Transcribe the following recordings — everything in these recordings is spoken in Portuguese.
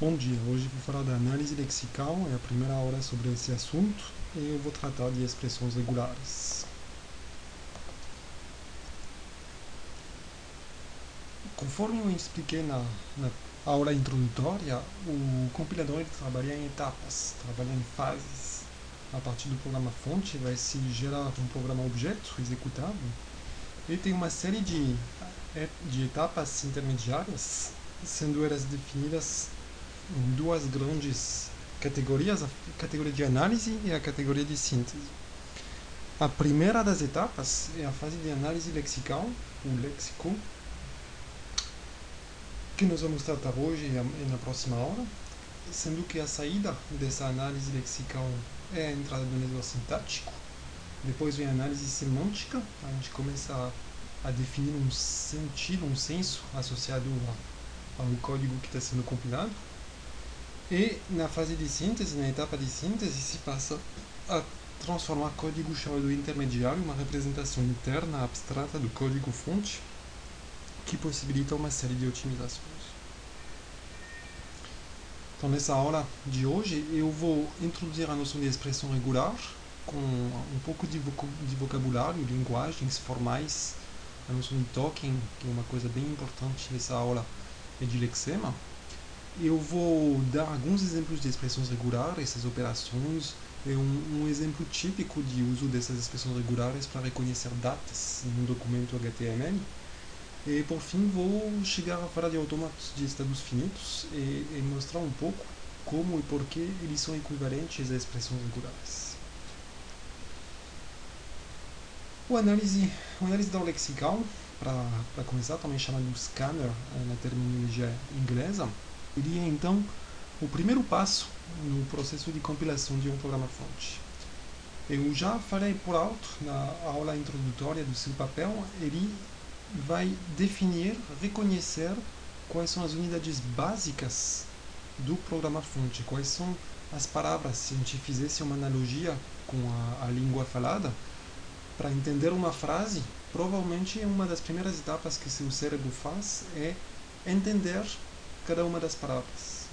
Bom dia, hoje vou falar da análise lexical, é a primeira aula sobre esse assunto e eu vou tratar de expressões regulares. Conforme eu expliquei na, na aula introdutória, o compilador trabalha em etapas, trabalha em fases. A partir do programa fonte vai se gerar um programa objeto executável e tem uma série de, de etapas intermediárias, sendo elas definidas duas grandes categorias, a categoria de análise e a categoria de síntese. A primeira das etapas é a fase de análise lexical, o léxico, que nós vamos tratar hoje e na próxima aula, sendo que a saída dessa análise lexical é a entrada do medidor sintático. Depois vem a análise semântica, a gente começa a, a definir um sentido, um senso associado ao código que está sendo compilado. E na fase de síntese, na etapa de síntese, se passa a transformar código chamado intermediário, uma representação interna abstrata do código fonte, que possibilita uma série de otimizações. Então, nessa aula de hoje, eu vou introduzir a noção de expressão regular, com um pouco de, vocabulário, linguagens formais, a noção de token, que é uma coisa bem importante nessa aula de lexema, eu vou dar alguns exemplos de expressões regulares, essas operações, é um, um, exemplo típico de uso dessas expressões regulares para reconhecer datas em um documento HTML. E por fim vou chegar a falar de automata de estados finitos e, e, mostrar um pouco como e por que eles são equivalentes a expressões regulares. O análise, o análise da lexical, para começar, também chamado scanner eh, na terminologia inglesa, seria então o primeiro passo no processo de compilação de um programa-fonte. Eu já falei por alto na aula introdutória do seu papel, ele vai definir, reconhecer quais são as unidades básicas do programa-fonte, quais são as palavras, se a gente fizesse uma analogia com a, a língua falada, para entender uma frase, provavelmente uma das primeiras etapas que seu cérebro faz é entender cada uma das palavras.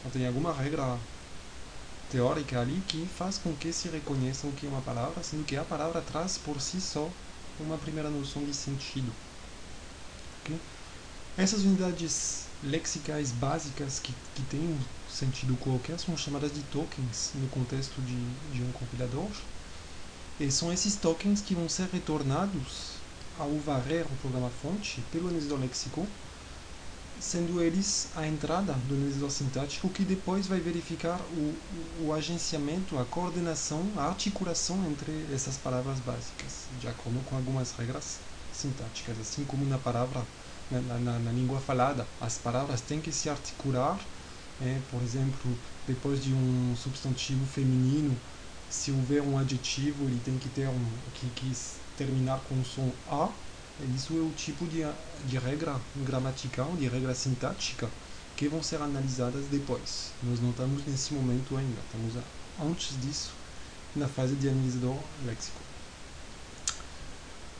Então, tem alguma regra teórica ali que faz com que se reconheça o que é uma palavra, sendo que a palavra traz por si só uma primeira noção de sentido. Okay? Essas unidades lexicais básicas que, que têm um sentido qualquer são chamadas de tokens no contexto de, de um compilador. E são esses tokens que vão ser retornados ao varrer o programa-fonte pelo analisador léxico sendo eles a entrada do analisador sintático que depois vai verificar o, o, agenciamento, a coordenação, a articulação entre essas palavras básicas, de acordo com algumas regras sintáticas, assim como na palavra, na, na, na língua falada, as palavras têm que se articular, é, por exemplo, depois de um substantivo feminino, se houver um adjetivo, ele tem que ter um que, que terminar com o som a, isso é o tipo de, de regra gramatical, de regra sintática, que vão ser analisadas depois. Nós não estamos nesse momento ainda, estamos antes disso, na fase de analisador léxico.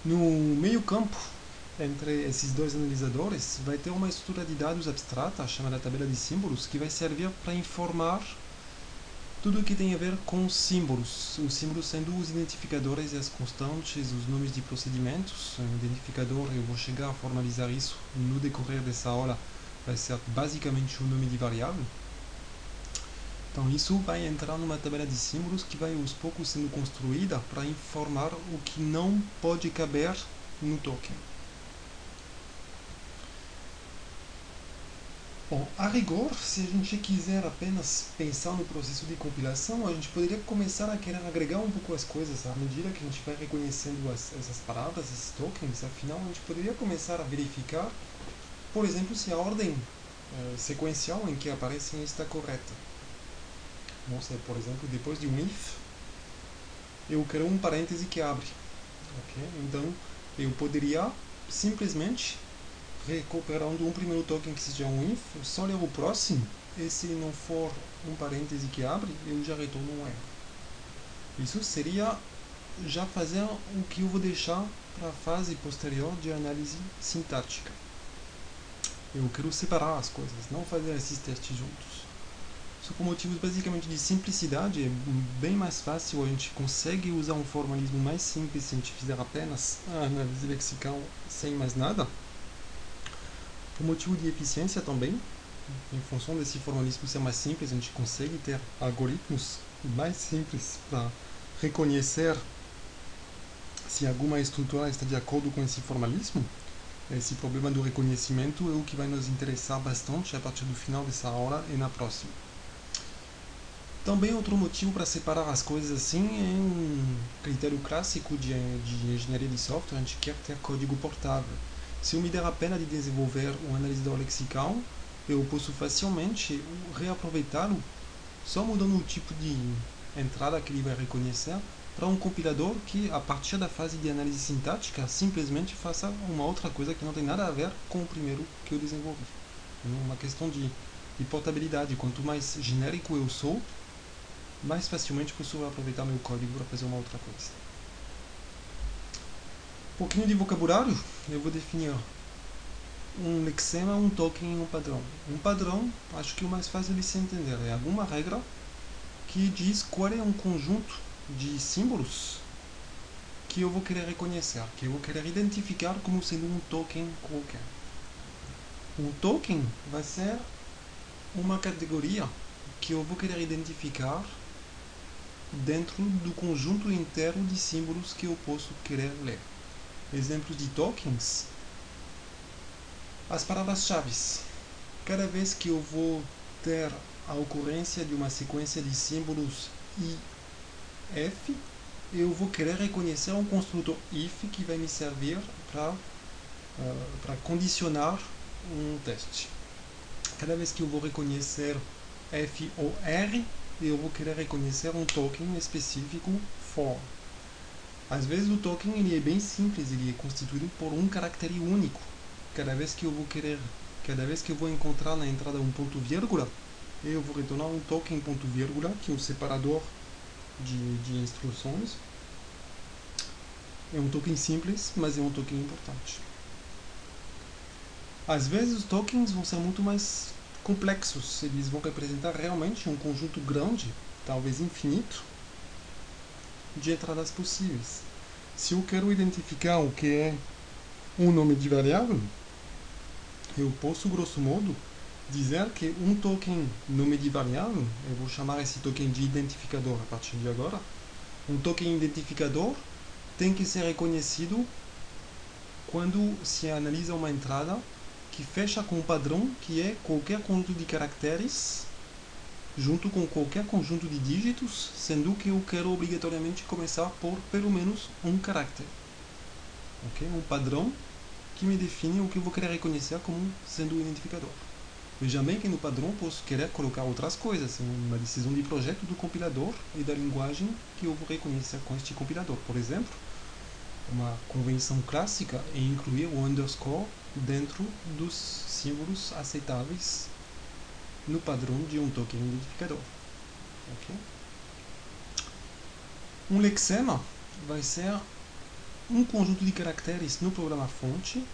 No meio campo, entre esses dois analisadores, vai ter uma estrutura de dados abstrata, chamada tabela de símbolos, que vai servir para informar tudo o que tem a ver com símbolos, os símbolos sendo os identificadores e as constantes, os nomes de procedimentos. O identificador, eu vou chegar a formalizar isso no decorrer dessa aula, vai ser basicamente o nome de variável. Então isso vai entrar numa tabela de símbolos que vai aos poucos sendo construída para informar o que não pode caber no token. Bom, a rigor, se a gente quiser apenas pensar no processo de compilação, a gente poderia começar a querer agregar um pouco as coisas à medida que a gente vai reconhecendo as, essas palavras, esses tokens. Afinal, a gente poderia começar a verificar, por exemplo, se a ordem eh, sequencial em que aparecem está correta. Vamos ser, por exemplo, depois de um if, eu quero um parêntese que abre. Okay? Então, eu poderia simplesmente recuperando um primeiro token que seja um if, só ler o próximo, e se não for um parêntese que abre, eu já retorno um erro. Isso seria já fazer o que eu vou deixar para a fase posterior de análise sintática. Eu quero separar as coisas, não fazer esses testes juntos. Só por motivos basicamente de simplicidade, é bem mais fácil, a gente consegue usar um formalismo mais simples se a gente fizer apenas a análise lexical sem mais nada. Por motivo de eficiência também, em função desse formalismo ser mais simples, a gente consegue ter algoritmos mais simples para reconhecer se alguma estrutura está de acordo com esse formalismo. Esse problema do reconhecimento é o que vai nos interessar bastante a partir do final dessa aula e na próxima. Também outro motivo para separar as coisas assim é um critério clássico de, de engenharia de software, a gente quer ter código portável. Se eu me der a pena de desenvolver um analisador lexical, eu posso facilmente reaproveitá-lo só mudando o tipo de entrada que ele vai reconhecer para um compilador que, a partir da fase de análise sintática, simplesmente faça uma outra coisa que não tem nada a ver com o primeiro que eu desenvolvi. É uma questão de, de portabilidade. Quanto mais genérico eu sou, mais facilmente posso aproveitar meu código para fazer uma outra coisa. Pouquinho de vocabulário, eu vou definir um lexema, um token e um padrão. Um padrão, acho que o mais fácil de se entender é alguma regra que diz qual é um conjunto de símbolos que eu vou querer reconhecer, que eu vou querer identificar como sendo um token qualquer. Um token vai ser uma categoria que eu vou querer identificar dentro do conjunto inteiro de símbolos que eu posso querer ler. Exemplos de tokens as palavras-chave. Cada vez que eu vou ter a ocorrência de uma sequência de símbolos i, f, eu vou querer reconhecer um construtor if que vai me servir para uh, para condicionar um teste. Cada vez que eu vou reconhecer f ou r, eu vou querer reconhecer um token específico for. Às vezes o token ele é bem simples, ele é constituído por um caractere único cada vez que eu vou querer, cada vez que eu vou encontrar na entrada um ponto vírgula, eu vou retornar um token ponto vírgula, que é um separador de, de instruções. É um token simples, mas é um token importante. Às vezes os tokens vão ser muito mais complexos, eles vão representar realmente um conjunto grande, talvez infinito, de entradas possíveis. Se eu quero identificar o que é um nome de variável, eu posso, grosso modo, dizer que um token nome de variável, eu vou chamar esse token de identificador a partir de agora, um token identificador tem que ser reconhecido quando se analisa uma entrada que fecha com um padrão que é qualquer conjunto de caracteres junto com qualquer conjunto de dígitos, sendo que eu quero obrigatoriamente começar por pelo menos um carácter. Okay? Um padrão que me define o que eu vou querer reconhecer como sendo o identificador. Veja bem que no padrão posso querer colocar outras coisas, uma decisão de projeto do compilador e da linguagem que eu vou reconhecer com este compilador. Por exemplo, uma convenção clássica é incluir o underscore dentro dos símbolos aceitáveis no padrão de um token identificador. Okay? Um lexema vai ser um conjunto de caracteres no programa fonte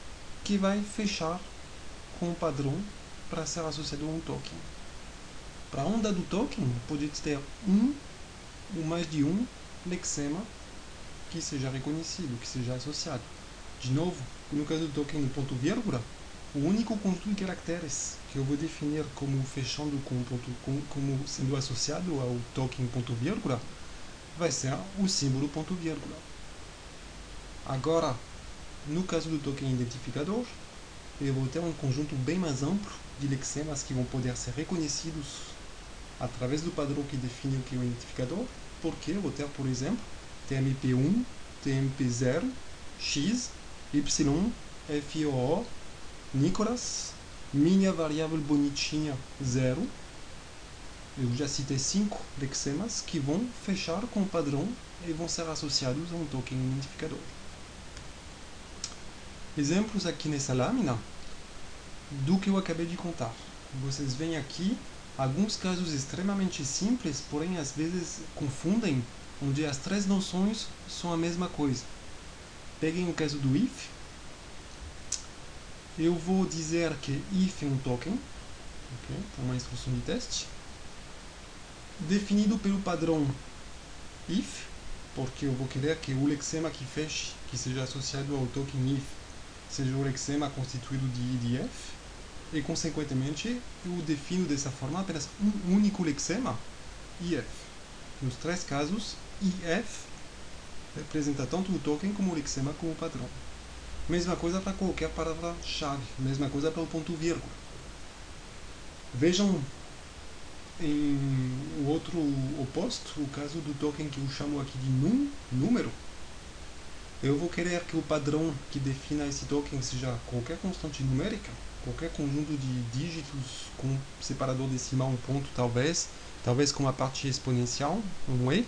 que vai fechar com o padrão para ser associado a um token. Para um dado token, pode ter um ou mais de um lexema que seja reconhecido, que seja associado. De novo, no caso do token ponto vírgula, o único conjunto de caracteres que eu vou definir como fechando com ponto, com, como sendo associado ao token ponto vírgula vai ser o símbolo ponto vírgula. Agora, no caso do token identificador, eu vou ter um conjunto bem mais amplo de lexemas que vão poder ser reconhecidos através do padrão que define o que é o identificador, porque eu vou ter, por exemplo, TMP1, TMP0, X, Y, FOO, Nicolas, minha variável bonitinha 0. Eu já citei cinco lexemas que vão fechar com o padrão e vão ser associados a um token identificador exemplos aqui nessa lâmina do que eu acabei de contar. Vocês veem aqui alguns casos extremamente simples, porém às vezes confundem, onde as três noções são a mesma coisa. Peguem o caso do if. Eu vou dizer que if é um token, okay? então uma instrução de teste, definido pelo padrão if, porque eu vou querer que o lexema que feche, que seja associado ao token if, seja o lexema constituído de IDF, e consequentemente eu defino dessa forma apenas um único lexema, IF. Nos três casos, IF representa tanto o token como o lexema como o padrão. Mesma coisa para qualquer palavra-chave, mesma coisa para o ponto vírgula. Vejam em o outro oposto, o caso do token que eu chamo aqui de num, número. Eu vou querer que o padrão que defina esse token seja qualquer constante numérica, qualquer conjunto de dígitos com separador decimal, um ponto talvez, talvez com uma parte exponencial, um e,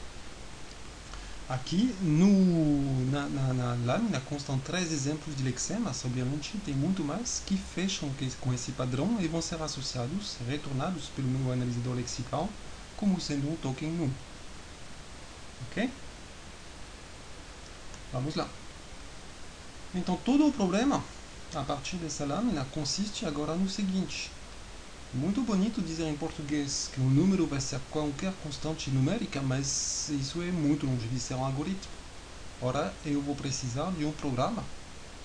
Aqui no, na, na, na, lâmina constam três exemplos de lexemas, obviamente tem muito mais, que fecham com esse padrão e vão ser associados, retornados pelo meu analisador lexical, como sendo um token nu. Ok? Vamos lá. Então todo o problema, a partir dessa lâmina, consiste agora no seguinte. Muito bonito dizer em português que o número vai ser qualquer constante numérica, mas isso é muito longe de ser um algoritmo. Ora, eu vou precisar de um programa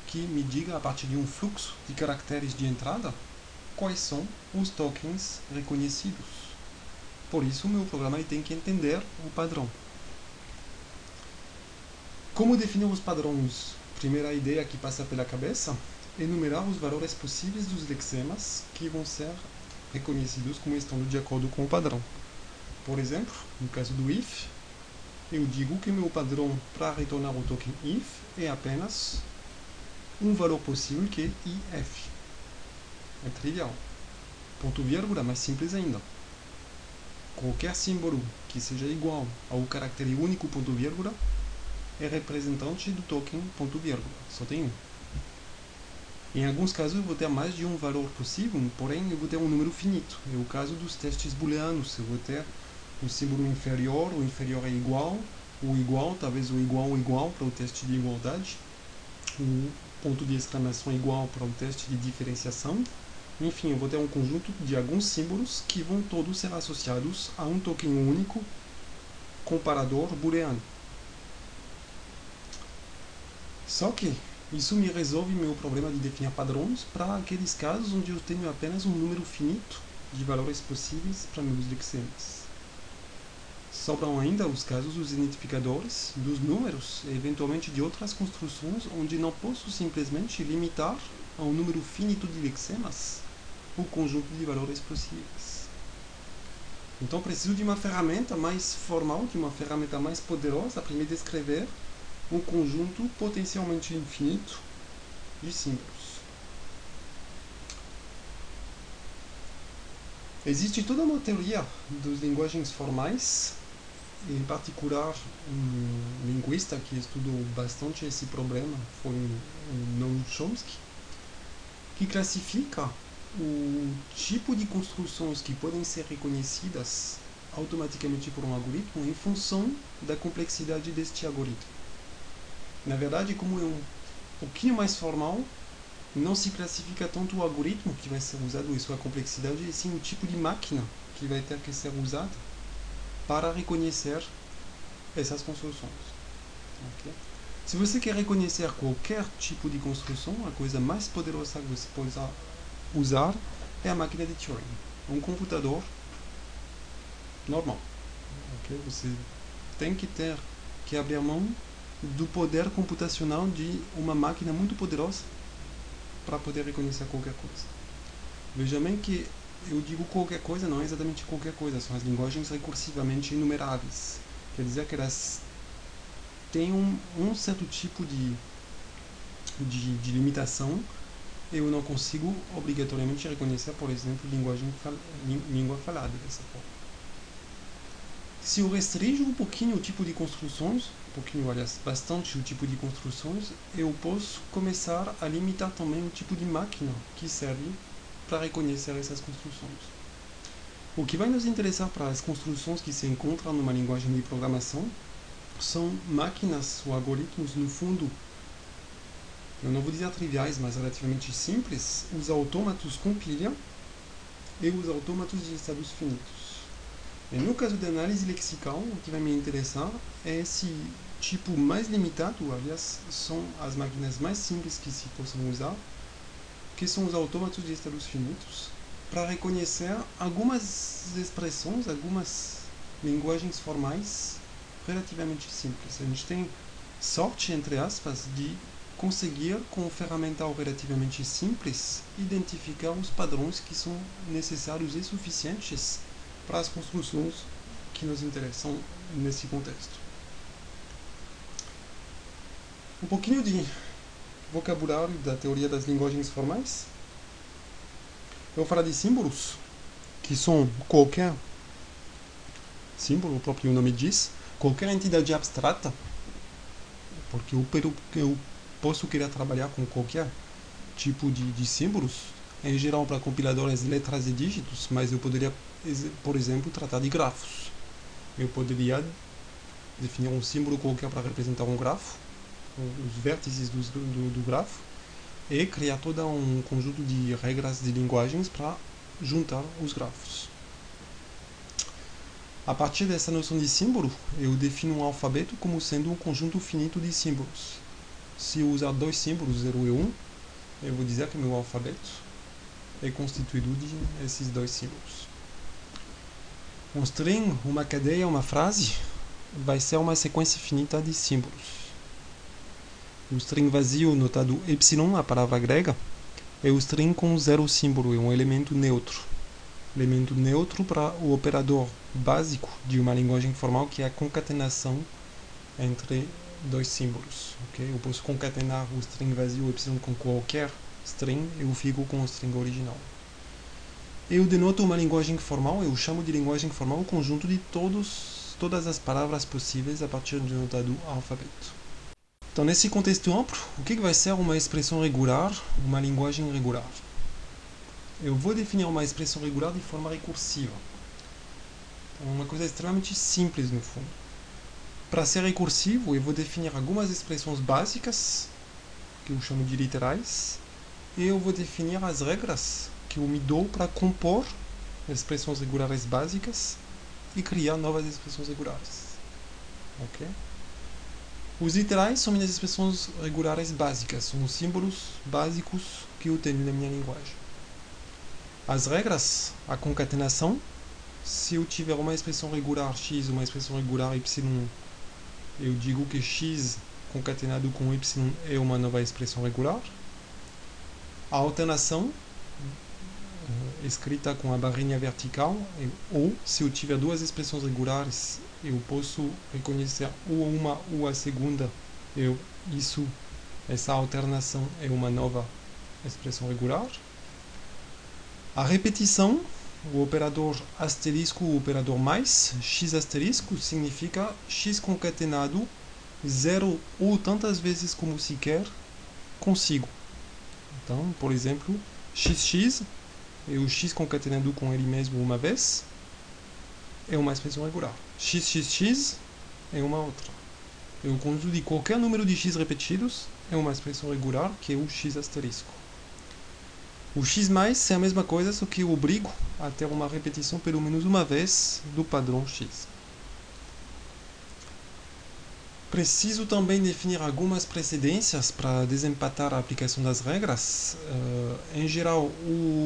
que me diga, a partir de um fluxo de caracteres de entrada, quais são os tokens reconhecidos. Por isso, o meu programa tem que entender o padrão. Como definir os padrões? Primeira ideia que passa pela cabeça, enumerar os valores possíveis dos lexemas que vão ser reconhecidos como estando de acordo com o padrão. Por exemplo, no caso do if, eu digo que meu padrão para retornar o token if é apenas um valor possível que é if. É trivial. Ponto vírgula, mais simples ainda. Qualquer símbolo que seja igual ao caractere único ponto vírgula é representante do token ponto vírgula. Só tem um. Em alguns casos eu vou ter mais de um valor possível, porém eu vou ter um número finito. É o caso dos testes booleanos. Eu vou ter um símbolo inferior, o inferior é igual, o igual, talvez o igual igual para o teste de igualdade, o ponto de exclamação igual para o teste de diferenciação. Enfim, eu vou ter um conjunto de alguns símbolos que vão todos ser associados a um token único comparador booleano. Só que isso me resolve meu problema de definir padrões para aqueles casos onde eu tenho apenas um número finito de valores possíveis para meus lexemas. Sobram ainda os casos dos identificadores, dos números e eventualmente de outras construções onde não posso simplesmente limitar a um número finito de lexemas o conjunto de valores possíveis. Então preciso de uma ferramenta mais formal, de uma ferramenta mais poderosa para me descrever um conjunto potencialmente infinito de símbolos. Existe toda uma teoria das linguagens formais, em particular um linguista que estudou bastante esse problema foi Noam Chomsky, que classifica o tipo de construções que podem ser reconhecidas automaticamente por um algoritmo em função da complexidade deste algoritmo. Na verdade, como é um pouquinho mais formal, não se classifica tanto o algoritmo que vai ser usado e sua complexidade, e sim o tipo de máquina que vai ter que ser usada para reconhecer essas construções. Okay? Se você quer reconhecer qualquer tipo de construção, a coisa mais poderosa que você pode usar é a máquina de Turing, um computador normal. Okay? Você tem que ter que abrir mão do poder computacional de uma máquina muito poderosa para poder reconhecer qualquer coisa. Veja bem que eu digo qualquer coisa, não é exatamente qualquer coisa, são as linguagens recursivamente enumeráveis. Quer dizer que elas têm um, um certo tipo de, de, de limitação eu não consigo obrigatoriamente reconhecer, por exemplo, linguagem fal língua falada dessa forma. Se eu restringo um pouquinho o tipo de construções, pouquinho, aliás, bastante o tipo de construções, eu posso começar a limitar também o tipo de máquina que serve para reconhecer essas construções. O que vai nos interessar para as construções que se encontram numa linguagem de programação são máquinas ou algoritmos, no fundo, eu não vou dizer triviais, mas relativamente simples, os autômatos compilham e os autômatos de estados finitos. E no caso da análise lexical, o que vai me interessar é esse tipo mais limitado, aliás, são as máquinas mais simples que se possam usar, que são os autômatos de estados finitos, para reconhecer algumas expressões, algumas linguagens formais relativamente simples. A gente tem sorte, entre aspas, de conseguir, com um ferramental relativamente simples, identificar os padrões que são necessários e suficientes para as construções que nos interessam nesse contexto. Um pouquinho de vocabulário da teoria das linguagens formais. Eu vou falar de símbolos, que são qualquer símbolo, o próprio nome diz, qualquer entidade abstrata, porque eu, eu posso querer trabalhar com qualquer tipo de, de símbolos, em geral para compiladores letras e dígitos, mas eu poderia, por exemplo, tratar de grafos. Eu poderia definir um símbolo qualquer para representar um grafo, os vértices do, do, do grafo, e criar todo um conjunto de regras de linguagens para juntar os grafos. A partir dessa noção de símbolo, eu defino um alfabeto como sendo um conjunto finito de símbolos. Se eu usar dois símbolos, 0 e 1, um, eu vou dizer que meu alfabeto é constituído de esses dois símbolos. Um string, uma cadeia, uma frase, vai ser uma sequência finita de símbolos. O string vazio, notado y, a palavra grega, é o string com zero símbolo, é um elemento neutro. Elemento neutro para o operador básico de uma linguagem formal, que é a concatenação entre dois símbolos. Okay? Eu posso concatenar o string vazio y com qualquer string, eu fico com o string original. Eu denoto uma linguagem formal, eu chamo de linguagem formal o conjunto de todos, todas as palavras possíveis a partir de notado alfabeto. Então, nesse contexto amplo, o que vai ser uma expressão regular, uma linguagem regular? Eu vou definir uma expressão regular de forma recursiva. Então, uma coisa extremamente simples, no fundo. Para ser recursivo, eu vou definir algumas expressões básicas, que eu chamo de literais, e eu vou definir as regras que eu me dou para compor expressões regulares básicas e criar novas expressões regulares. Ok? Os literais são minhas expressões regulares básicas, são os símbolos básicos que eu tenho na minha linguagem. As regras, a concatenação, se eu tiver uma expressão regular x, uma expressão regular y, eu digo que x concatenado com y é uma nova expressão regular a alternação escrita com a barrinha vertical, ou se eu tiver duas expressões regulares, eu posso reconhecer ou uma ou a segunda, eu, isso, essa alternação é uma nova expressão regular. A repetição, o operador asterisco, o operador mais, x asterisco, significa x concatenado zero ou tantas vezes como se quer consigo. Então, por exemplo, xx o x concatenado com ele mesmo uma vez é uma expressão regular. xxx é uma outra. E o conjunto de qualquer número de x repetidos é uma expressão regular, que é o x asterisco. O x mais é a mesma coisa, só que eu obrigo a ter uma repetição pelo menos uma vez do padrão x. Preciso também definir algumas precedências para desempatar a aplicação das regras. Uh, em geral,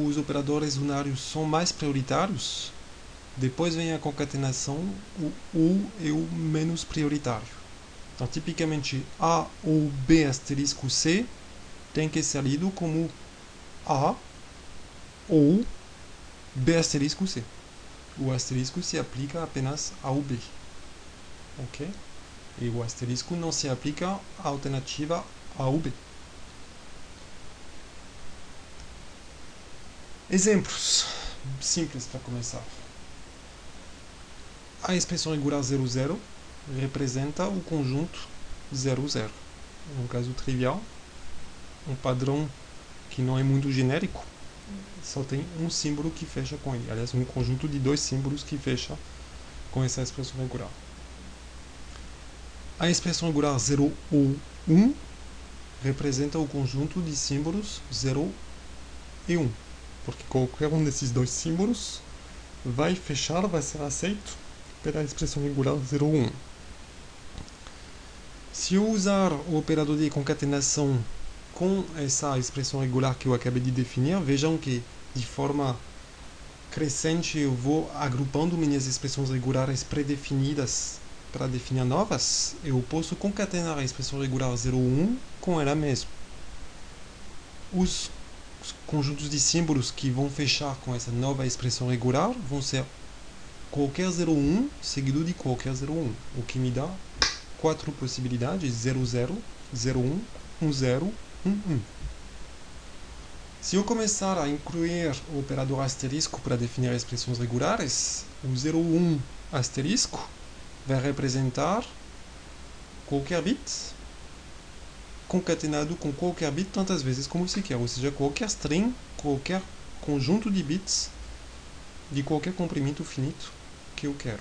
os operadores unários são mais prioritários. Depois vem a concatenação, o U é o menos prioritário. Então, tipicamente, A ou B asterisco C tem que ser lido como A ou B asterisco C. O asterisco se aplica apenas ao B. Ok? E o asterisco não se aplica à alternativa A ou B. Exemplos simples para começar. A expressão regular 00 representa o conjunto 00. É um caso trivial, um padrão que não é muito genérico, só tem um símbolo que fecha com ele. Aliás, um conjunto de dois símbolos que fecha com essa expressão regular. A expressão regular 0 ou 1 representa o conjunto de símbolos 0 e 1, porque qualquer um desses dois símbolos vai fechar, vai ser aceito pela expressão regular 0 ou 1. Se eu usar o operador de concatenação com essa expressão regular que eu acabei de definir, vejam que de forma crescente eu vou agrupando minhas expressões regulares predefinidas para definir novas, eu posso concatenar a expressão regular 0 ou 1 com ela mesma. Os conjuntos de símbolos que vão fechar com essa nova expressão regular vão ser qualquer 0 ou 1 seguido de qualquer 0 ou 1, o que me dá quatro possibilidades: 00, 01, 10, 11. Se eu começar a incluir o operador asterisco para definir expressões regulares, o 01 asterisco vai representar qualquer bit concatenado com qualquer bit tantas vezes como se quer, ou seja, qualquer string, qualquer conjunto de bits de qualquer comprimento finito que eu quero.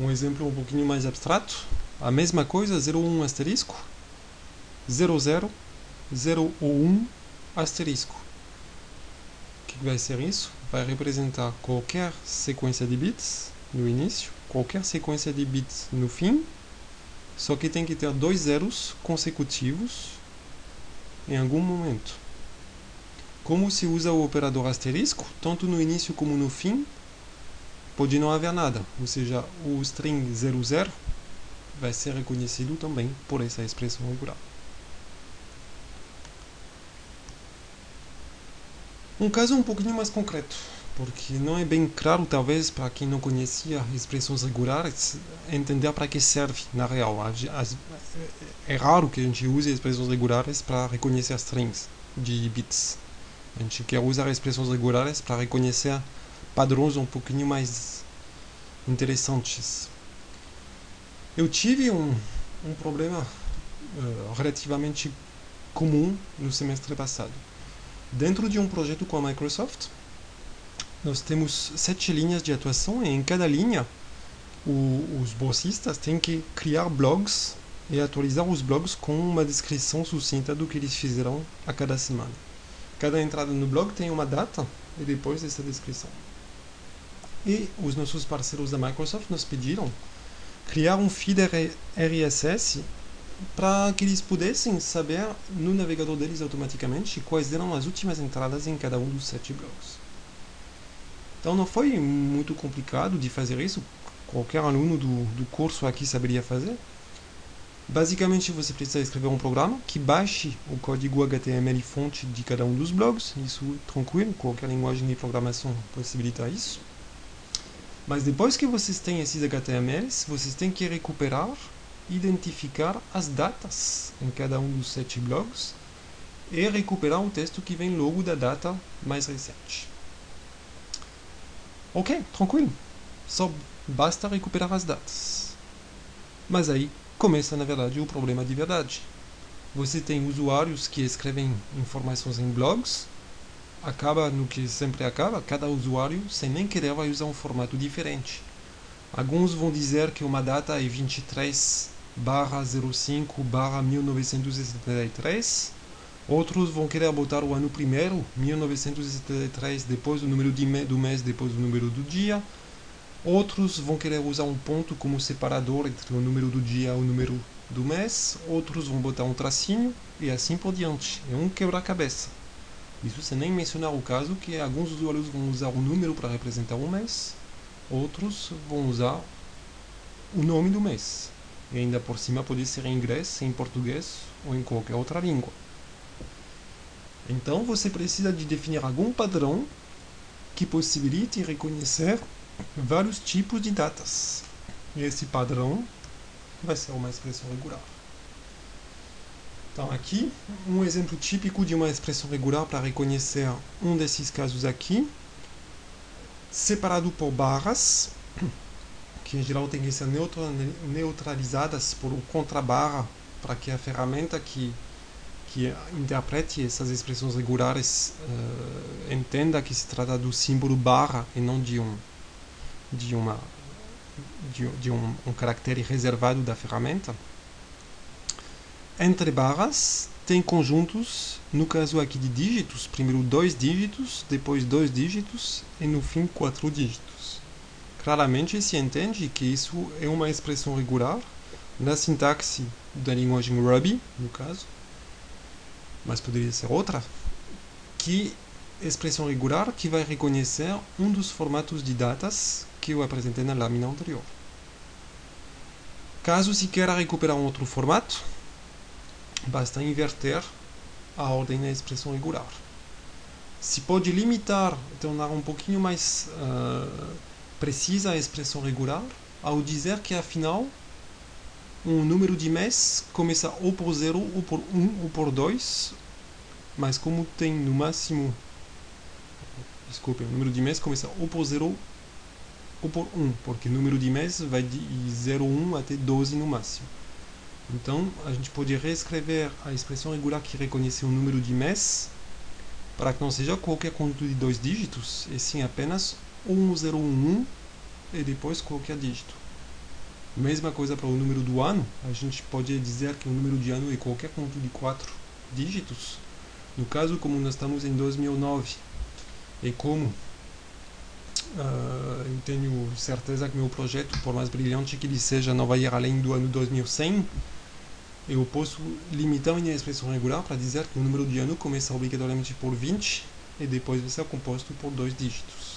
Um exemplo um pouquinho mais abstrato, a mesma coisa, 01 asterisco, 00, 0 ou 1 asterisco. O que vai ser isso? Vai representar qualquer sequência de bits no início, qualquer sequência de bits no fim, só que tem que ter dois zeros consecutivos em algum momento. Como se usa o operador asterisco, tanto no início como no fim, pode não haver nada, ou seja, o string 00 vai ser reconhecido também por essa expressão regular. Um caso um pouquinho mais concreto, porque não é bem claro, talvez, para quem não conhecia expressões regulares, entender para que serve na real. É raro que a gente use expressões regulares para reconhecer strings de bits. A gente quer usar expressões regulares para reconhecer padrões um pouquinho mais interessantes. Eu tive um, um problema uh, relativamente comum no semestre passado. Dentro de um projeto com a Microsoft, nós temos sete linhas de atuação e em cada linha o, os bolsistas têm que criar blogs e atualizar os blogs com uma descrição sucinta do que eles fizeram a cada semana. Cada entrada no blog tem uma data e depois essa descrição. E os nossos parceiros da Microsoft nos pediram criar um feed RSS para que eles pudessem saber no navegador deles automaticamente quais eram as últimas entradas em cada um dos sete blogs. Então não foi muito complicado de fazer isso, qualquer aluno do, do curso aqui saberia fazer. Basicamente você precisa escrever um programa que baixe o código HTML fonte de cada um dos blogs, isso tranquilo, qualquer linguagem de programação possibilita isso. Mas depois que vocês têm esses HTMLs, vocês têm que recuperar, identificar as datas em cada um dos sete blogs e recuperar o texto que vem logo da data mais recente. Ok, tranquilo. Só basta recuperar as datas. Mas aí começa na verdade o problema de verdade. Você tem usuários que escrevem informações em blogs acaba no que sempre acaba, cada usuário, sem nem querer, vai usar um formato diferente. Alguns vão dizer que uma data é 23 barra 05 barra 1973. Outros vão querer botar o ano primeiro, 1973, depois o número de me do mês, depois o número do dia. Outros vão querer usar um ponto como separador entre o número do dia e o número do mês. Outros vão botar um tracinho e assim por diante. É um quebra-cabeça. Isso sem nem mencionar o caso que alguns usuários vão usar um número para representar um mês, outros vão usar o nome do mês. E ainda por cima pode ser em inglês, em português ou em qualquer outra língua. Então você precisa de definir algum padrão que possibilite reconhecer vários tipos de datas. E esse padrão vai ser uma expressão regular. Então, aqui, um exemplo típico de uma expressão regular para reconhecer um desses casos aqui, separado por barras, que em geral tem que ser neutralizadas por um contrabarra, para que a ferramenta que, que interprete essas expressões regulares uh, entenda que se trata do símbolo barra e não de um de uma de, de um, um caractere reservado da ferramenta. entre barras tem conjuntos, no caso aqui de dígitos, primeiro dois dígitos, depois dois dígitos e no fim quatro dígitos. Claramente se entende que isso é uma expressão regular na sintaxe da linguagem Ruby, no caso, mas poderia ser outra, que expressão regular que vai reconhecer um dos formatos de datas que eu apresentei na lâmina anterior. Caso se queira recuperar um outro formato, basta inverter a ordem da expressão regular. Se pode limitar, tornar um pouquinho mais uh, precisa a expressão regular, ao dizer que afinal um número de mês começa ou por 0, ou por 1, um, ou por 2, mas como tem no máximo. Desculpe, o número de mês começa ou por 0 ou por 1, porque o número de mês vai de 0, 1 até 12 no máximo. Então, a gente pode reescrever a expressão regular que reconhece um número de mês para que não seja qualquer conjunto de dois dígitos, e sim apenas 1, 0, 1, 1 e depois qualquer dígito. Mesma coisa para o número do ano, a gente pode dizer que o número de ano é qualquer conjunto de quatro dígitos. No caso, como nós estamos em 2009, e como uh, eu tenho certeza que meu projeto, por mais brilhante que ele seja, não vai ir além do ano 2100, eu posso limitar minha expressão regular para dizer que o número de ano começa obrigatoriamente por 20 e depois vai ser composto por dois dígitos.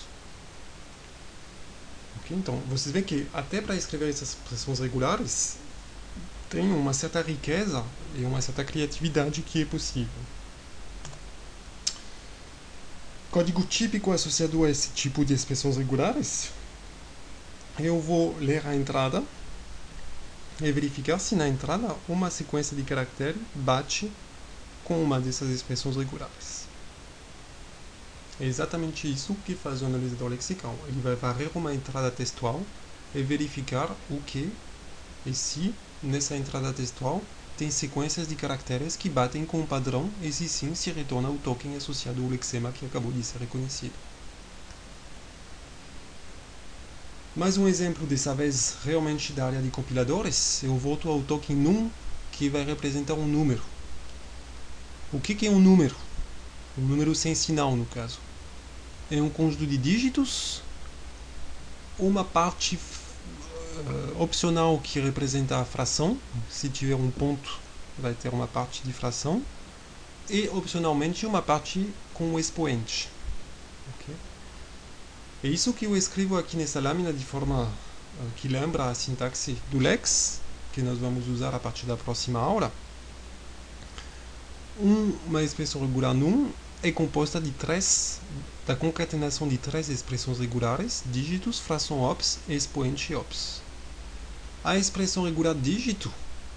Então, vocês veem que até para escrever essas expressões regulares tem uma certa riqueza e uma certa criatividade que é possível. Código típico associado a esse tipo de expressões regulares. Eu vou ler a entrada e verificar se na entrada uma sequência de caracteres bate com uma dessas expressões regulares. É exatamente isso que faz o analisador lexical. Ele vai varrer uma entrada textual e verificar o que e se nessa entrada textual tem sequências de caracteres que batem com o padrão e se sim se retorna o token associado ao lexema que acabou de ser reconhecido. Mais um exemplo dessa vez realmente da área de compiladores, eu volto ao token num que vai representar um número. O que é um número? Um número sem sinal no caso é um conjunto de dígitos, uma parte uh, opcional que representa a fração, se tiver um ponto vai ter uma parte de fração, e opcionalmente uma parte com o expoente. Okay? É isso que eu escrevo aqui nessa lâmina de forma uh, que lembra a sintaxe do Lex, que nós vamos usar a partir da próxima aula. Um, uma expressão regular num é composta de três da concatenação de três expressões regulares, dígitos, fração ops e expoente ops. A expressão regular dígito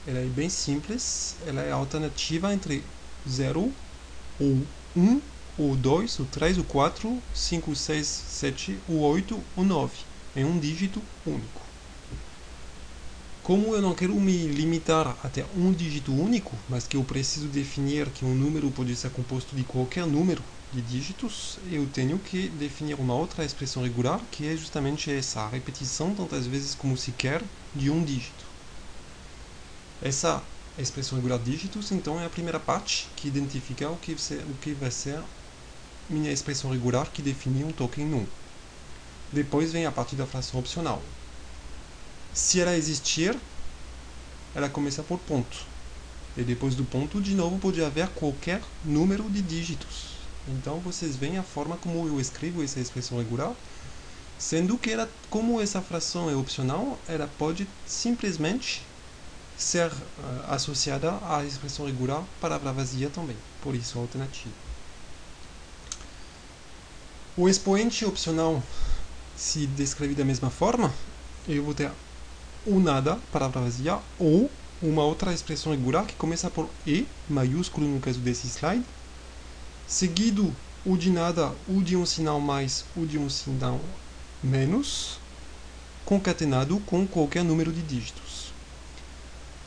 ela é bem simples, ela é alternativa entre 0 ou 1, ou 2, ou 3, ou 4, 5, 6, 7, ou 8, ou 9. É um dígito único. Como eu não quero me limitar até um dígito único, mas que eu preciso definir que um número pode ser composto de qualquer número de dígitos, eu tenho que definir uma outra expressão regular, que é justamente essa repetição, tantas vezes como se quer, de um dígito. Essa expressão regular dígitos, então, é a primeira parte que identifica o que, o que vai ser minha expressão regular que define um token num. Depois vem a parte da fração opcional, se ela existir, ela começa por ponto. E depois do ponto, de novo, pode haver qualquer número de dígitos. Então, vocês veem a forma como eu escrevo essa expressão regular, sendo que ela, como essa fração é opcional, ela pode simplesmente ser uh, associada à expressão regular palavra vazia também. Por isso, alternativa. O expoente opcional se descreve da mesma forma. Eu vou ter ou nada, palavra vazia, ou uma outra expressão regular que começa por E, maiúsculo no caso desse slide, seguido o de nada, o de um sinal mais, o de um sinal menos, concatenado com qualquer número de dígitos.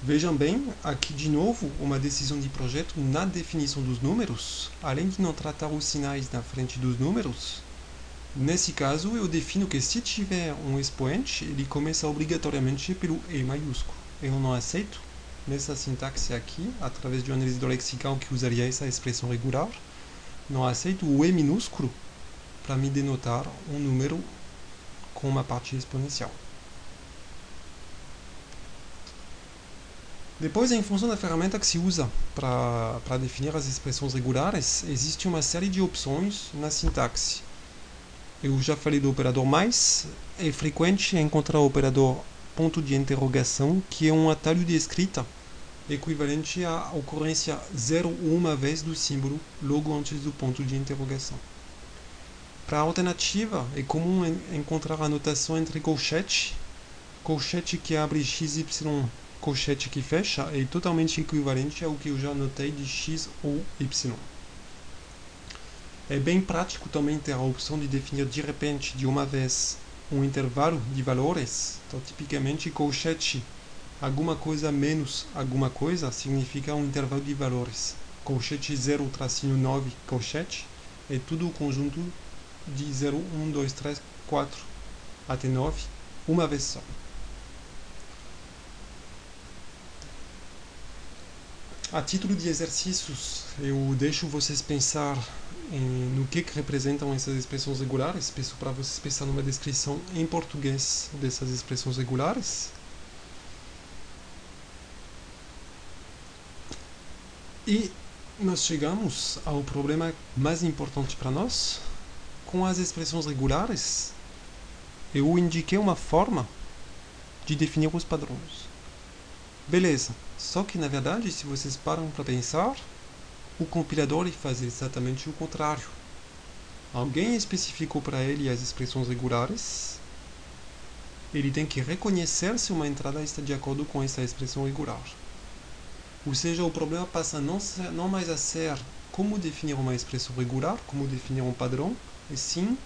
Vejam bem, aqui de novo, uma decisão de projeto na definição dos números, além de não tratar os sinais na frente dos números, Nesse caso, eu defino que se tiver um expoente, ele começa obrigatoriamente pelo E maiúsculo. Eu não aceito nessa sintaxe aqui, através de uma análise do lexical que usaria essa expressão regular, não aceito o e minúsculo para me denotar um número com uma parte exponencial. Depois, em função da ferramenta que se usa para definir as expressões regulares, existe uma série de opções na sintaxe. Eu já falei do operador mais, é frequente encontrar o operador ponto de interrogação, que é um atalho de escrita equivalente à ocorrência zero uma vez do símbolo logo antes do ponto de interrogação. Para a alternativa, é comum encontrar a notação entre colchete, colchete que abre xy, colchete que fecha, é totalmente equivalente ao que eu já notei de x ou y. É bem prático também ter a opção de definir de repente, de uma vez, um intervalo de valores. Então, tipicamente, colchete alguma coisa menos alguma coisa significa um intervalo de valores. Colchete 0 tracinho 9 colchete é tudo o conjunto de 0, 1, 2, 3, 4 até 9, uma vez só. A título de exercícios, eu deixo vocês pensar no que, que representam essas expressões regulares. Peço para vocês pensar numa descrição em português dessas expressões regulares. E nós chegamos ao problema mais importante para nós, com as expressões regulares, eu indiquei uma forma de definir os padrões. Beleza, só que na verdade, se vocês param para pensar, o compilador faz exatamente o contrário. Alguém especificou para ele as expressões regulares, ele tem que reconhecer se uma entrada está de acordo com essa expressão regular. Ou seja, o problema passa não, ser, não mais a ser como definir uma expressão regular, como definir um padrão, e sim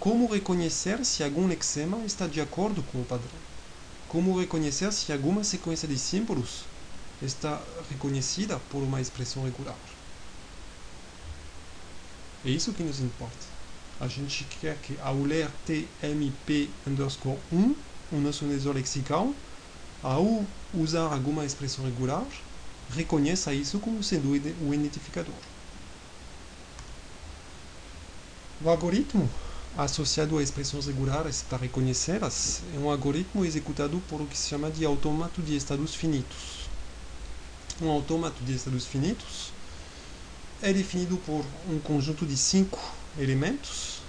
como reconhecer se algum lexema está de acordo com o padrão. Como reconhecer se alguma sequência de símbolos está reconhecida por uma expressão regular. É isso que nos importa. A gente quer que ao ler tmp underscore 1, o nosso nesor lexical, ao usar alguma expressão regular, reconheça isso como sendo o identificador. O algoritmo associado a expressões regulares para reconhecê-las é um algoritmo executado por o que se chama de autômato de estados finitos. Um autômato de estados finitos é definido por um conjunto de cinco elementos.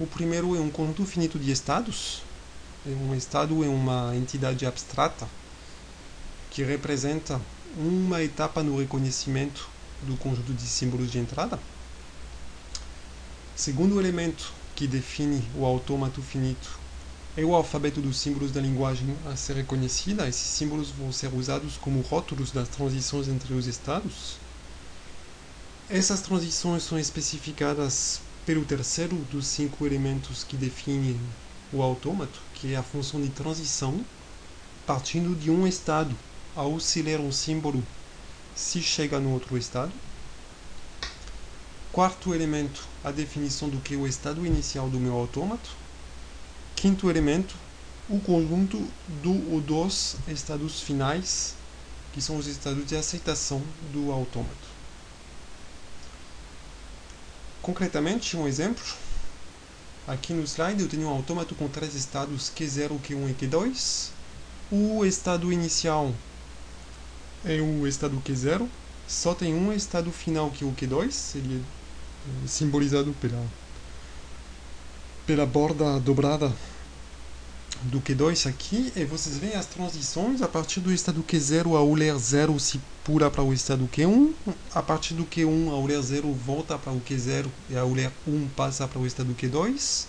O primeiro é um conjunto finito de estados. Um estado é uma entidade abstrata que representa uma etapa no reconhecimento do conjunto de símbolos de entrada. Segundo elemento que define o autômato finito é o alfabeto dos símbolos da linguagem a ser reconhecida. Esses símbolos vão ser usados como rótulos das transições entre os estados. Essas transições são especificadas pelo terceiro dos cinco elementos que definem o autômato, que é a função de transição, partindo de um estado ao se ler um símbolo se chega no outro estado. Quarto elemento, a definição do que é o estado inicial do meu autômato. Quinto elemento, o conjunto do, dos estados finais, que são os estados de aceitação do autômato. Concretamente, um exemplo. Aqui no slide eu tenho um autômato com três estados Q0, Q1 e Q2. O estado inicial é o estado Q0, só tem um estado final que é o Q2, ele é simbolizado pela, pela borda dobrada do Q2 aqui, e vocês veem as transições a partir do estado Q0 ao ler 0 se pula para o estado Q1, a partir do Q1 ao ler 0 volta para o Q0 e ao ler 1 passa para o estado Q2.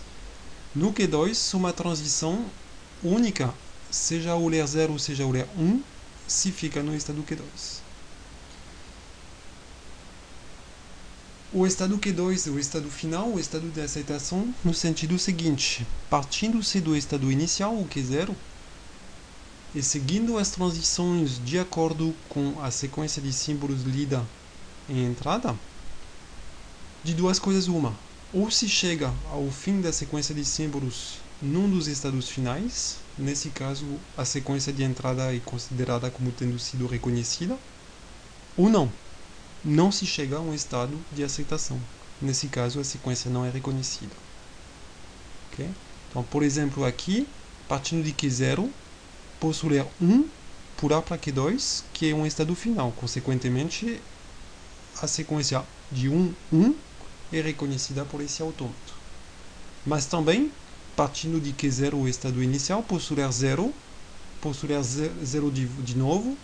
No Q2, uma transição única, seja o ler 0 seja o ler 1, se fica no estado Q2. O estado Q2 é o estado final, o estado de aceitação, no sentido seguinte: partindo-se do estado inicial, o Q0, e seguindo as transições de acordo com a sequência de símbolos lida em entrada, de duas coisas uma. Ou se chega ao fim da sequência de símbolos num dos estados finais, nesse caso a sequência de entrada é considerada como tendo sido reconhecida, ou não. Não se chega a um estado de aceitação. Nesse caso, a sequência não é reconhecida. Okay? Então, por exemplo, aqui, partindo de Q0, posso ler 1, pular para Q2, que é um estado final. Consequentemente, a sequência de 1, 1 é reconhecida por esse autômato. Mas também, partindo de Q0, o estado inicial, posso ler 0, posso ler 0 de, de novo,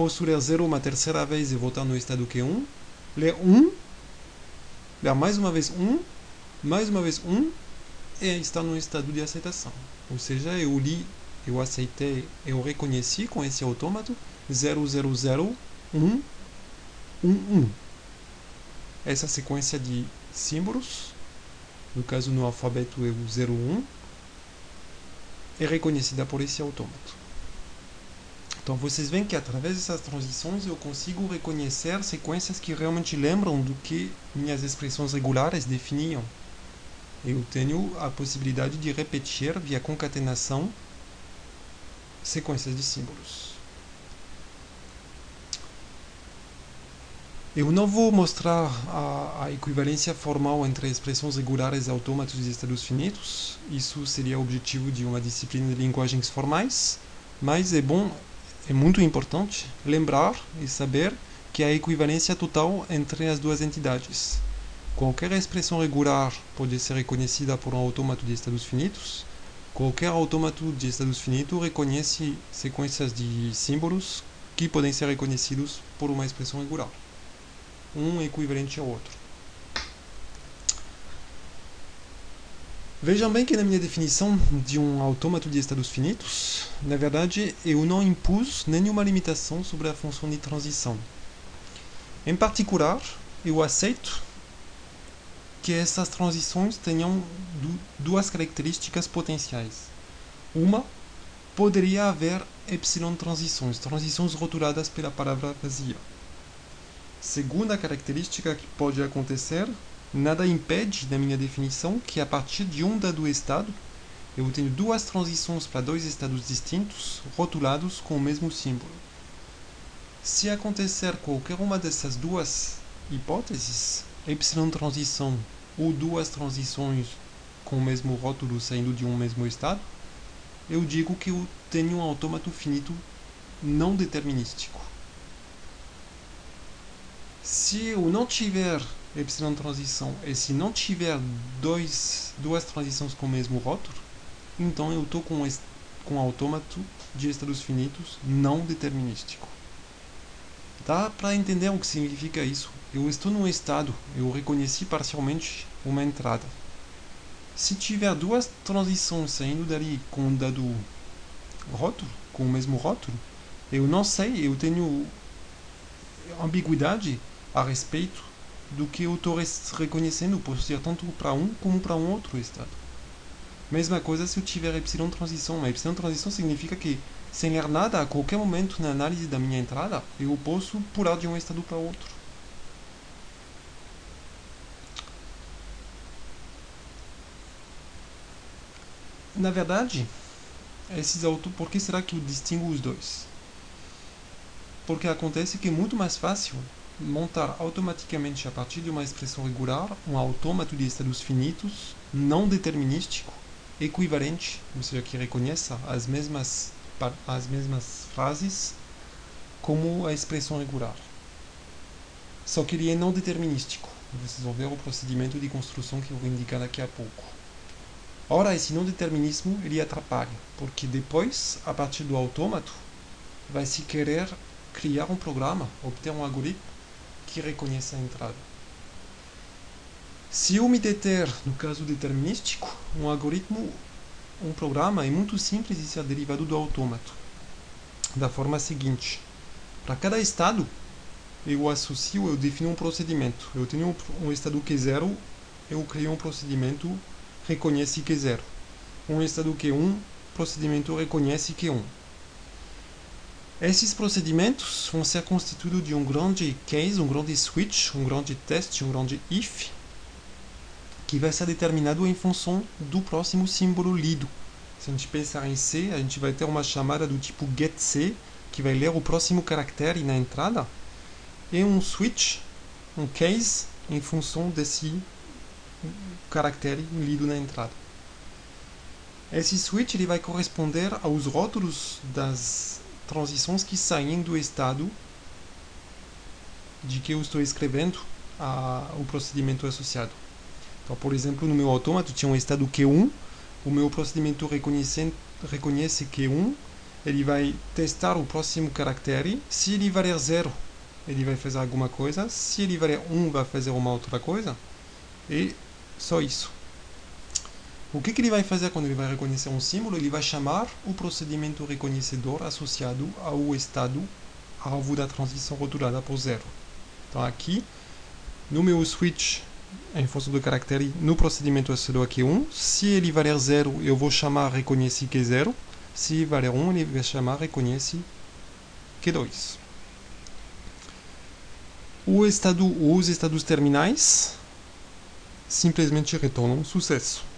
posso ler 0 uma terceira vez e voltar no estado Q1, ler 1, ler mais uma vez 1, mais uma vez 1, e está no estado de aceitação. Ou seja, eu li, eu aceitei, eu reconheci com esse autômato 0001, 11. Essa sequência de símbolos, no caso no alfabeto é o 01, é reconhecida por esse autômato. Então vocês veem que através dessas transições eu consigo reconhecer sequências que realmente lembram do que minhas expressões regulares definiam. Eu tenho a possibilidade de repetir via concatenação sequências de símbolos. Eu não vou mostrar a, a, equivalência formal entre expressões regulares e autômatos de estados finitos. Isso seria o objetivo de uma disciplina de linguagens formais, mas é bom, é muito importante lembrar e saber que há equivalência total entre as duas entidades. Qualquer expressão regular pode ser reconhecida por um autômato de estados finitos. Qualquer autômato de estados finitos reconhece sequências de símbolos que podem ser reconhecidos por uma expressão regular um equivalente ao outro. Vejam bem que na minha definição de um autômato de estados finitos, na verdade eu não impus nenhuma limitação sobre a função de transição. Em particular, eu aceito que essas transições tenham duas características potenciais. Uma, poderia haver epsilon transições, transições rotuladas pela palavra vazia. Segunda característica que pode acontecer, nada impede, na minha definição, que a partir de um dado estado, eu tenho duas transições para dois estados distintos, rotulados com o mesmo símbolo. Se acontecer qualquer uma dessas duas hipóteses, epsilon transição ou duas transições com o mesmo rótulo saindo de um mesmo estado, eu digo que eu tenho um autômato finito não determinístico. Se eu não tiver epsilon transição e se não tiver dois, duas transições com o mesmo rótulo, então eu estou com, com autômato de estados finitos não determinístico. Dá para entender o que significa isso? Eu estou num estado, eu reconheci parcialmente uma entrada. Se tiver duas transições saindo dali com um dado rótulo, com o mesmo rótulo, eu não sei, eu tenho ambiguidade a respeito do que eu estou reconhecendo por ser tanto para um como para um outro estado. Mesma coisa se eu tiver epsilon transição. Uma epsilon transição significa que, sem ler nada, a qualquer momento na análise da minha entrada, eu posso pular de um estado para outro. Na verdade, esses auto, por que será que eu distingo os dois? Porque acontece que é muito mais fácil montar automaticamente a partir de uma expressão regular um autômato de estados finitos não determinístico equivalente, ou seja, que reconheça as mesmas as mesmas frases como a expressão regular. Só que ele é não determinístico. Vocês vão ver o procedimento de construção que eu vou indicar daqui a pouco. Ora, esse não determinismo ele atrapalha, porque depois, a partir do autômato, vai se querer criar um programa, obter um algoritmo que reconheça a entrada. Se eu me deter no caso determinístico, um algoritmo, um programa é muito simples de ser derivado do autômato. Da forma seguinte: para cada estado, eu associo, eu defino um procedimento. Eu tenho um estado Q0, eu crio um procedimento reconhece Q0. Um estado Q1, procedimento reconhece Q1. Esses procedimentos vão ser constituídos de um grande case, um grande switch, um grande teste, um grande if, que vai ser determinado em função do próximo símbolo lido. Se a gente pensar em C, a gente vai ter uma chamada do tipo getC, que vai ler o próximo caractere na entrada, e um switch, um case, em função desse caractere lido na entrada. Esse switch ele vai corresponder aos rótulos das transições que saem do estado de que eu estou escrevendo a, o procedimento associado. Então, por exemplo, no meu autômato tinha um estado Q1, o meu procedimento reconhece, reconhece Q1, ele vai testar o próximo caractere, se ele valer 0, ele vai fazer alguma coisa, se ele valer 1, vai fazer uma outra coisa, e só isso. O que, que, ele vai fazer quando ele vai reconhecer um símbolo? Ele vai chamar o procedimento reconhecedor associado ao estado alvo da transição rotulada por zero. Então aqui, no meu switch, em função do caractere, no procedimento associado a Q1, se ele valer zero, eu vou chamar reconhece Q0. Se valer 1, ele vai chamar reconhece Q2. O estado, os estados terminais simplesmente retornam sucesso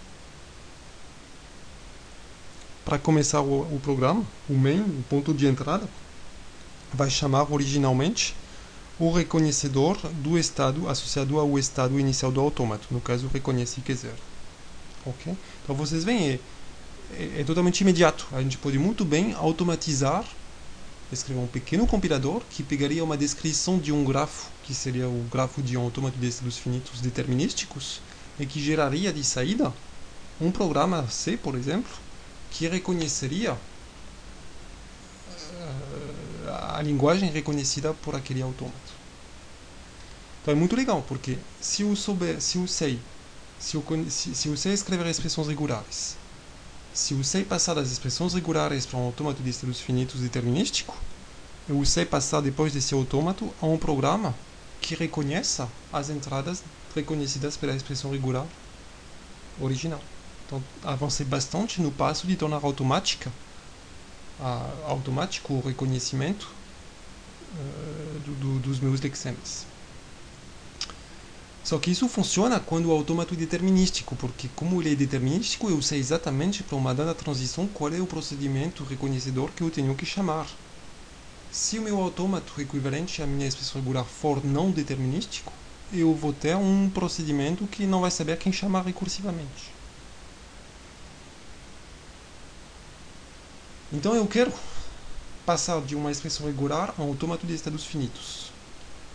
para começar o, o, programa, o main, o ponto de entrada, vai chamar originalmente o reconhecedor do estado associado ao estado inicial do autômato, no caso reconhece zero. Ok? Então vocês veem, é, é, é totalmente imediato. A gente pode muito bem automatizar, escrever um pequeno compilador que pegaria uma descrição de um grafo, que seria o grafo de um autômato de estados finitos determinísticos, e que geraria de saída um programa C, por exemplo, que reconheceria uh, a linguagem reconhecida por aquele autômato. Então é muito legal, porque se eu souber, se eu sei, se eu, se, eu sei escrever expressões regulares, se eu sei passar das expressões regulares para um autômato de estados finitos determinístico, eu sei passar depois desse autômato a um programa que reconheça as entradas reconhecidas pela expressão regular original. Então, avancei bastante no passo de tornar automática, automático o reconhecimento uh, do, do, dos meus lexemas. Só que isso funciona quando o autômato é determinístico, porque como ele é determinístico, eu sei exatamente para uma dada transição qual é o procedimento reconhecedor que eu tenho que chamar. Se o meu autômato equivalente à minha expressão regular for não determinístico, eu vou ter um procedimento que não vai saber quem chamar recursivamente. Então eu quero passar de uma expressão regular a um autômato de estados finitos.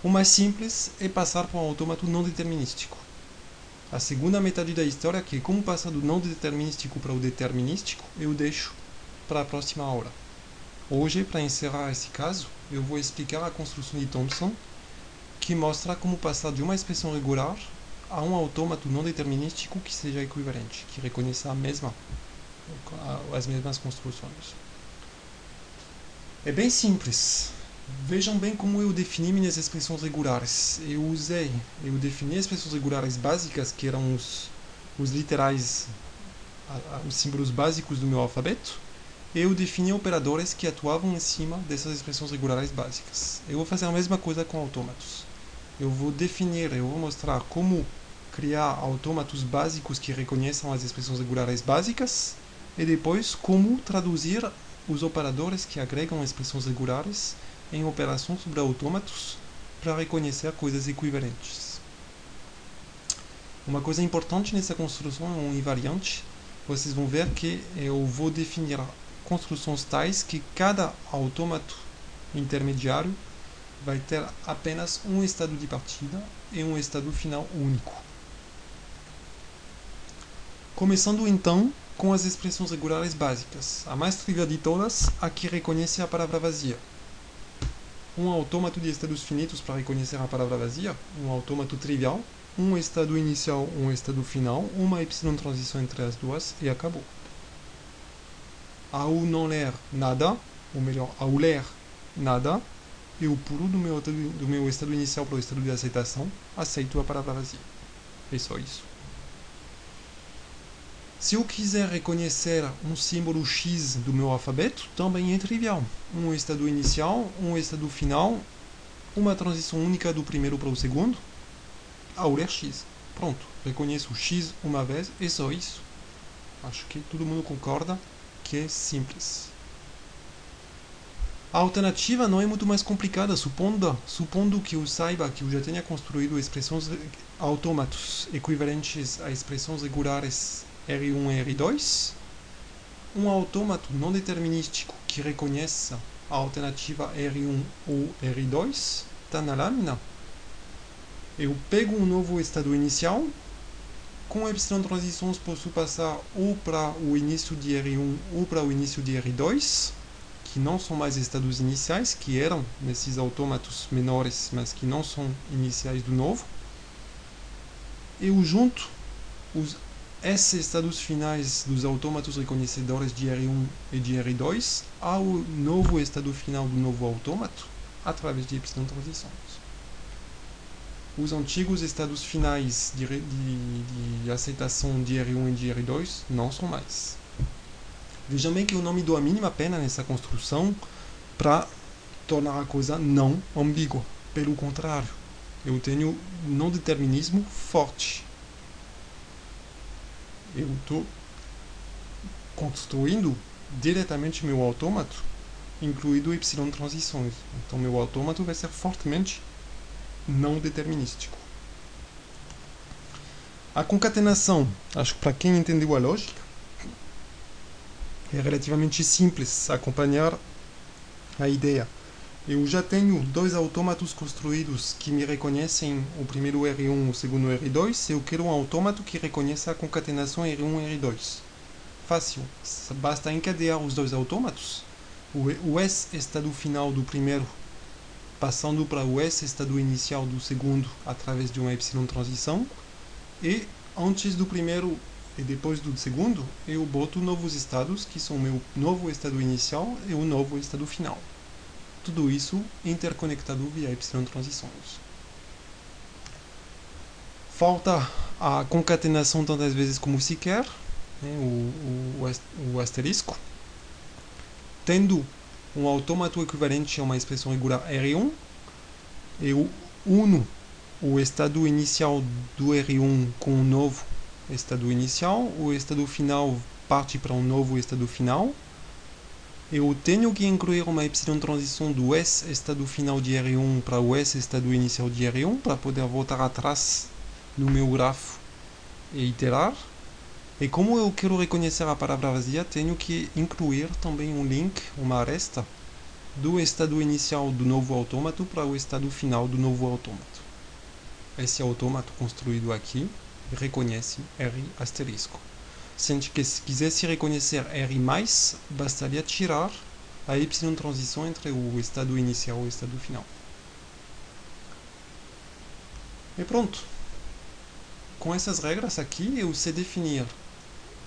O mais simples é passar para um autômato não determinístico. A segunda metade da história, que é como passar do não determinístico para o determinístico, eu deixo para a próxima aula. Hoje, para encerrar esse caso, eu vou explicar a construção de Thompson, que mostra como passar de uma expressão regular a um autômato não determinístico que seja equivalente, que reconheça a mesma, as mesmas construções. É bem simples. Vejam bem como eu defini minhas expressões regulares. Eu usei, eu defini expressões regulares básicas, que eram os, os literais, os símbolos básicos do meu alfabeto. Eu defini operadores que atuavam em cima dessas expressões regulares básicas. Eu vou fazer a mesma coisa com autômatos. Eu vou definir, eu vou mostrar como criar autômatos básicos que reconheçam as expressões regulares básicas e depois como traduzir os operadores que agregam expressões regulares em operações sobre autômatos para reconhecer coisas equivalentes. Uma coisa importante nessa construção é um invariante. Vocês vão ver que eu vou definir construções tais que cada autômato intermediário vai ter apenas um estado de partida e um estado final único. Começando então com as expressões regulares básicas. A mais trivial de todas, a que reconhece a palavra vazia. Um autômato de estados finitos para reconhecer a palavra vazia, um autômato trivial, um estado inicial, um estado final, uma epsilon transição entre as duas e acabou. Ao não ler nada, ou melhor, ao ler nada, eu pulo do meu, do meu estado inicial para o estado de aceitação, aceito a palavra vazia. É só isso. Se eu quiser reconhecer um símbolo X do meu alfabeto, também é trivial. Um estado inicial, um estado final, uma transição única do primeiro para o segundo, ao ler X. Pronto, reconheço o x uma vez e só isso. Acho que todo mundo concorda que é simples. A alternativa não é muito mais complicada, supondo, supondo que eu saiba que eu já tenha construído expressões autômatos equivalentes a expressões regulares R1 e R2. Um autômato não determinístico que reconheça a alternativa R1 ou R2 está na lâmina. Eu pego um novo estado inicial, com epsilon transições posso passar ou para o início de R1 ou para o início de R2 que não são mais estados iniciais, que eram nesses autômatos menores, mas que não são iniciais do novo. Eu junto os esses estados finais dos autômatos reconhecedores de R1 e de R2 ao novo estado final do novo autômato através de epsilon transições. Os antigos estados finais de, de, de aceitação de R1 e de R2 não são mais. Vejam bem que eu não me dou a mínima pena nessa construção para tornar a coisa não ambígua. Pelo contrário, eu tenho não determinismo forte. Eu estou construindo diretamente meu autômato, incluído y transições. Então meu autômato vai ser fortemente não determinístico. A concatenação, acho que para quem entendeu a lógica, é relativamente simples acompanhar a ideia. Eu já tenho dois autômatos construídos que me reconhecem o primeiro R1 e o segundo R2. Eu quero um autômato que reconheça a concatenação R1 e R2. Fácil. Basta encadear os dois autômatos. O S estado final do primeiro passando para o S estado inicial do segundo através de uma epsilon transição. E antes do primeiro e depois do segundo, eu boto novos estados, que são o meu novo estado inicial e o novo estado final. Tudo isso interconectado via epsilon transições. Falta a concatenação tantas vezes como se quer, né, o, o, o asterisco. Tendo um autômato equivalente a uma expressão regular R1, eu uno o estado inicial do R1 com o novo estado inicial, o estado final parte para um novo estado final. Eu tenho que incluir uma epsilon transição do S estado final de R1 para o S estado inicial de R1 para poder voltar atrás no meu grafo e iterar. E como eu quero reconhecer a palavra vazia, tenho que incluir também um link, uma aresta, do estado inicial do novo autômato para o estado final do novo autômato. Esse autômato construído aqui reconhece R asterisco. Sendo que se quisesse reconhecer R+, bastaria tirar a y transição entre o estado inicial e o estado final. E pronto. Com essas regras aqui, eu sei definir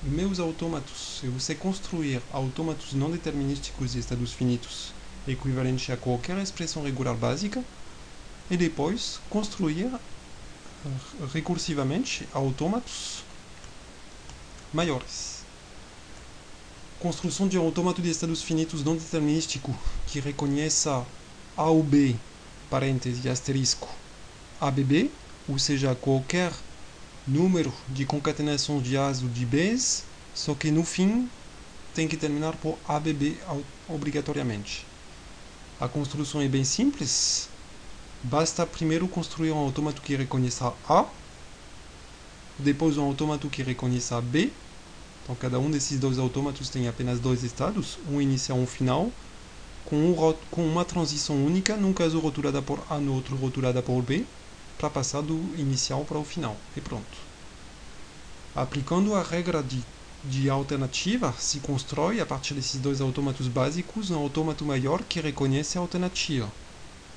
meus autômatos, eu sei construir autômatos não determinísticos de estados finitos equivalente a qualquer expressão regular básica e depois construir recursivamente autômatos maiores. Construção de um autômato de estados finitos não determinístico que reconheça A ou B, parêntese, asterisco, ABB, ou seja, qualquer número de concatenações de A's ou de B's, só que no fim tem que terminar por ABB obrigatoriamente. A construção é bem simples, Basta primeiro construir um autômato que reconheça A, depois um autômato que reconheça B. Então, cada um desses dois autômatos tem apenas dois estados, um inicial e um final, com, um, com uma transição única, num caso rotulada por A, no outro rotulada por B, para passar do inicial para o final. E pronto. Aplicando a regra de, de alternativa, se constrói, a partir desses dois autômatos básicos, um autômato maior que reconhece a alternativa.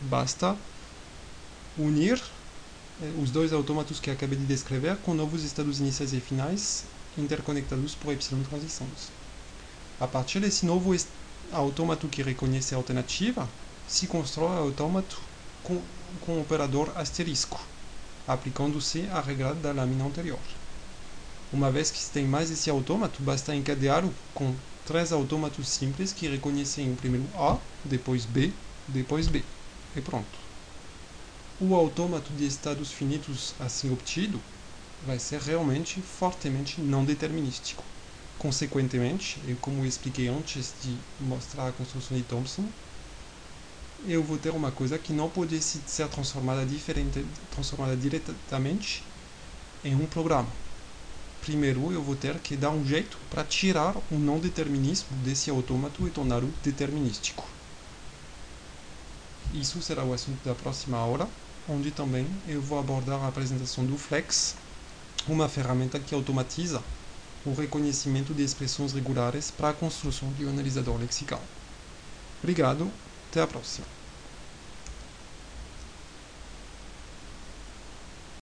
Basta unir os dois autômatos que acabei de descrever com novos estados iniciais e finais interconectados por epsilon transições. A partir desse novo autômato que reconhece a alternativa, se constrói o autômato com, com o operador asterisco, aplicando-se a regra da lâmina anterior. Uma vez que se tem mais esse autômato, basta encadeá-lo com três autômatos simples que reconhecem primeiro A, depois B, depois B. E pronto. O autômato de estados finitos assim obtido vai ser realmente fortemente não determinístico. Consequentemente, eu, como expliquei antes de mostrar a construção de Thompson, eu vou ter uma coisa que não pode ser transformada, diferente, transformada diretamente em um programa. Primeiro, eu vou ter que dar um jeito para tirar o não determinismo desse autômato e torná-lo determinístico. Isso será o assunto da próxima aula, onde também eu vou abordar a apresentação do Flex, uma ferramenta que automatiza o reconhecimento de expressões regulares para a construção de um analisador lexical. Obrigado, até a próxima.